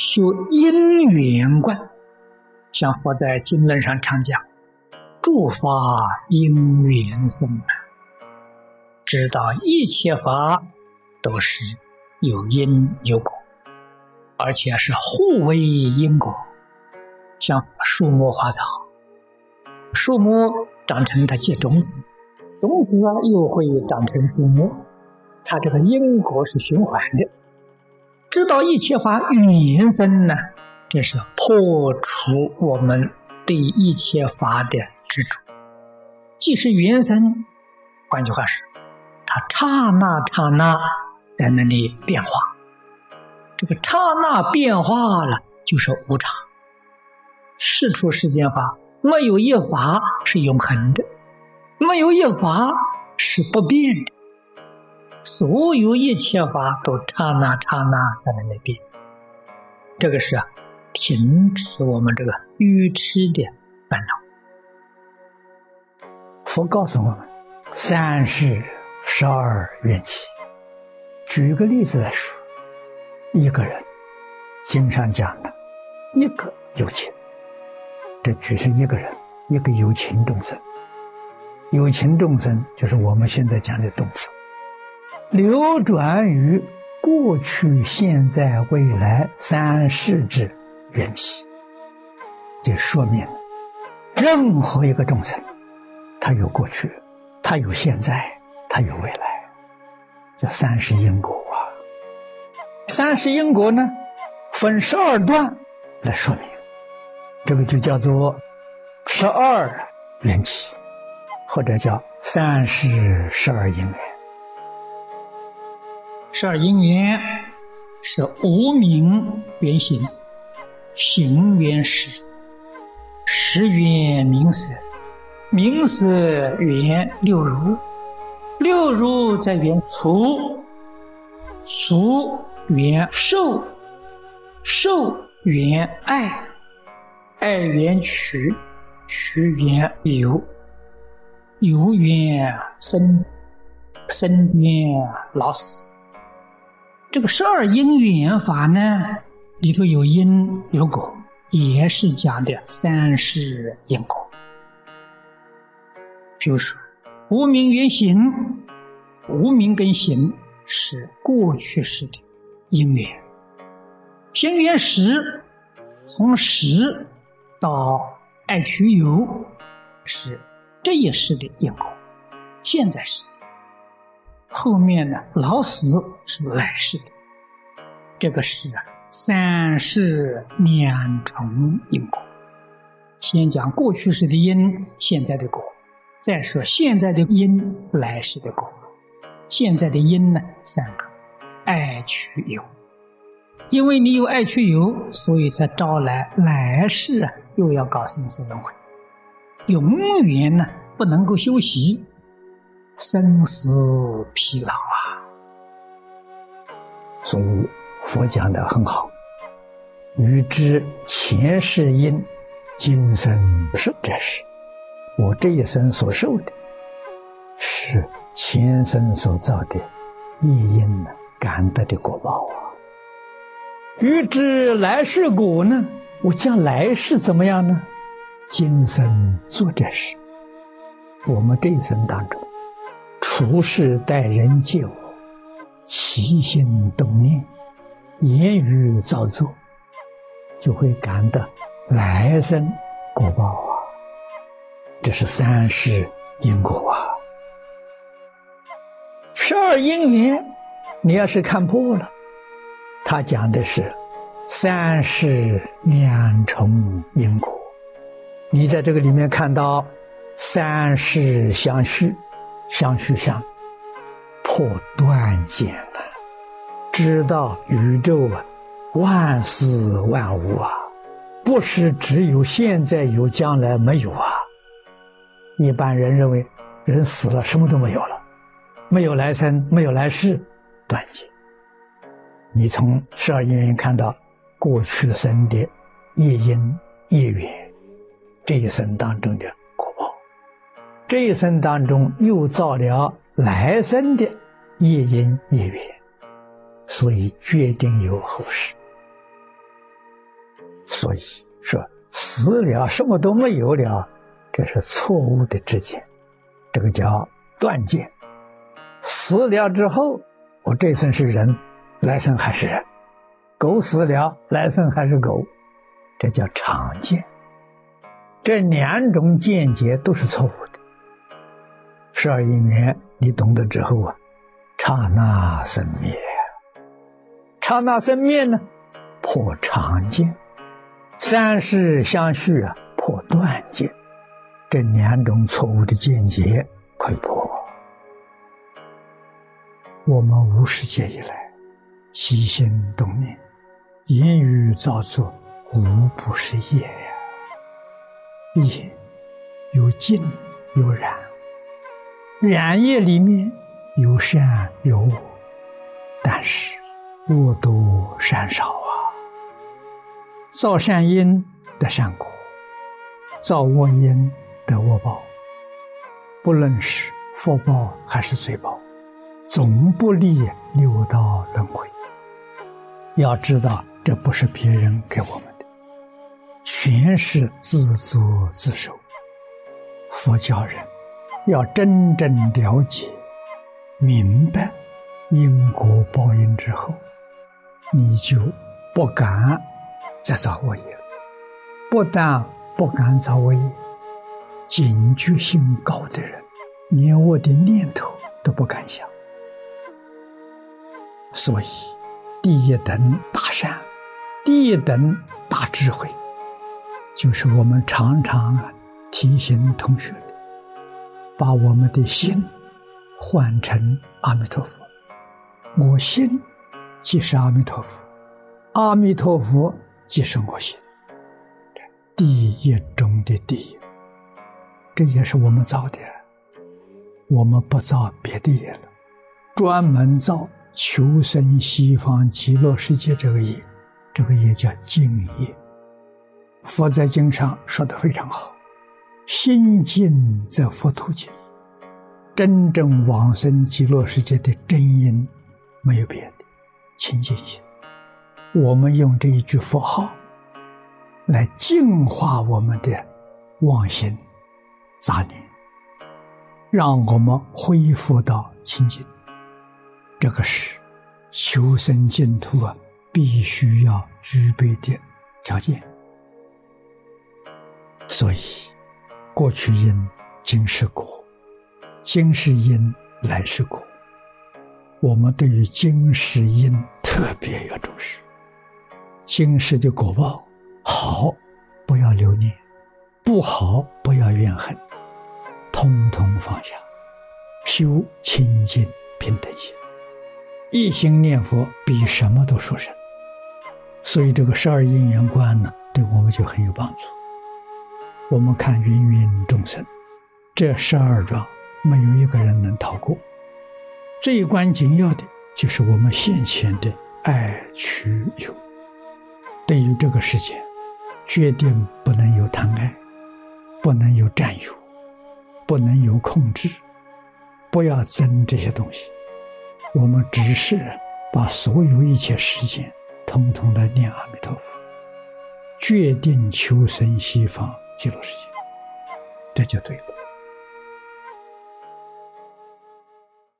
修因缘观，像佛在经论上常讲：“诸法因缘生啊，知道一切法都是有因有果，而且是互为因果。像树木花草，树木长成它结种子，种子啊又会长成树木，它这个因果是循环的。”知道一切法与缘生呢，这是破除我们对一切法的执着。既是缘生，换句话说，它刹那刹那在那里变化。这个刹那变化了，就是无常。世出世间法，没有一法是永恒的，没有一法是不变的。所有一切法都刹那刹那在那里变，这个是啊，停止我们这个愚痴的烦恼。佛告诉我们，三世十二缘起。举个例子来说，一个人经常讲的，一个有情，这举是一个人，一个有情众生。有情众生就是我们现在讲的动物。流转于过去、现在、未来三世之缘起，这说明任何一个众生，他有过去，他有现在，他有未来，叫三世因果啊。三世因果呢，分十二段来说明，这个就叫做十二缘起，或者叫三世十二因缘。十二因缘是无名缘行，行缘识，识缘名色，名色缘六如，六如在缘除，除缘受，受缘爱，爱缘取，取缘有，有缘生，生缘老死。这个十二因缘法呢，里头有因有果，也是讲的三世因果。比如说，无名缘行，无名跟行是过去式的因缘，行缘识，从识到爱取有，是这一世的因果，现在是。后面呢，老死是来世的，这个是啊，三世两重因果。先讲过去式的因，现在的果；再说现在的因，来世的果。现在的因呢，三个：爱取有。因为你有爱取有，所以才招来来世啊，又要搞生死轮回，永远呢不能够休息。生死疲劳啊！所以佛讲的很好，欲知前世因，今生受者是。我这一生所受的，是前生所造的业因呢，感得的果报啊。欲知来世果呢，我将来世怎么样呢？今生做这事，我们这一生当中。处事待人接物，起心动念，言语造作，就会感得来生果报啊！这是三世因果啊。十二因缘，你要是看破了，他讲的是三世两重因果。你在这个里面看到三世相续。相续相破断见了，知道宇宙啊，万事万物啊，不是只有现在有，将来没有啊。一般人认为人死了什么都没有了，没有来生，没有来世，断见。你从十二因缘看到过去生的业因业缘，这一生当中的。这一生当中又造了来生的业因业缘，所以决定有后世。所以说死了什么都没有了，这是错误的知见，这个叫断见。死了之后，我这生是人，来生还是人；狗死了，来生还是狗，这叫常见。这两种见解都是错误的。十二因缘，你懂得之后啊，刹那生灭，刹那生灭呢，破常见；三世相续啊，破断见。这两种错误的见解可以破。我们无始劫以来，起心动念、言语造作，无不是业呀。业有尽有染，染业里面有善有恶，但是恶多善少啊。造善因得善果，造恶因得恶报。不论是福报还是罪报。总不利六道轮回。要知道，这不是别人给我们的，全是自作自受。佛教人要真正了解、明白因果报应之后，你就不敢再造恶业。不但不敢造恶业，警觉性高的人，连我的念头都不敢想。所以，第一等大善，第一等大智慧，就是我们常常啊提醒同学，把我们的心换成阿弥陀佛。我心即是阿弥陀佛，阿弥陀佛即是我心。第一中的第一，这也是我们造的，我们不造别的业了，专门造。求生西方极乐世界，这个业，这个业叫净业。佛在经上说的非常好：“心净则佛土净。”真正往生极乐世界的真因，没有别的，清净心。我们用这一句佛号，来净化我们的妄心、杂念，让我们恢复到清净。这个是求生净土啊，必须要具备的条件。所以，过去因，今是果；今世因，来世果。我们对于今世因特别要重视。今世的果报好，不要留念；不好，不要怨恨，通通放下，修清净平等心。一心念佛比什么都殊胜，所以这个十二因缘观呢，对我们就很有帮助。我们看芸芸众生，这十二桩没有一个人能逃过。最关紧要的就是我们现前的爱取有。对于这个世界，决定不能有贪爱，不能有占有，不能有控制，不要争这些东西。我们只是把所有一切时间，统统的念阿弥陀佛，决定求生西方极乐世界，这就对了。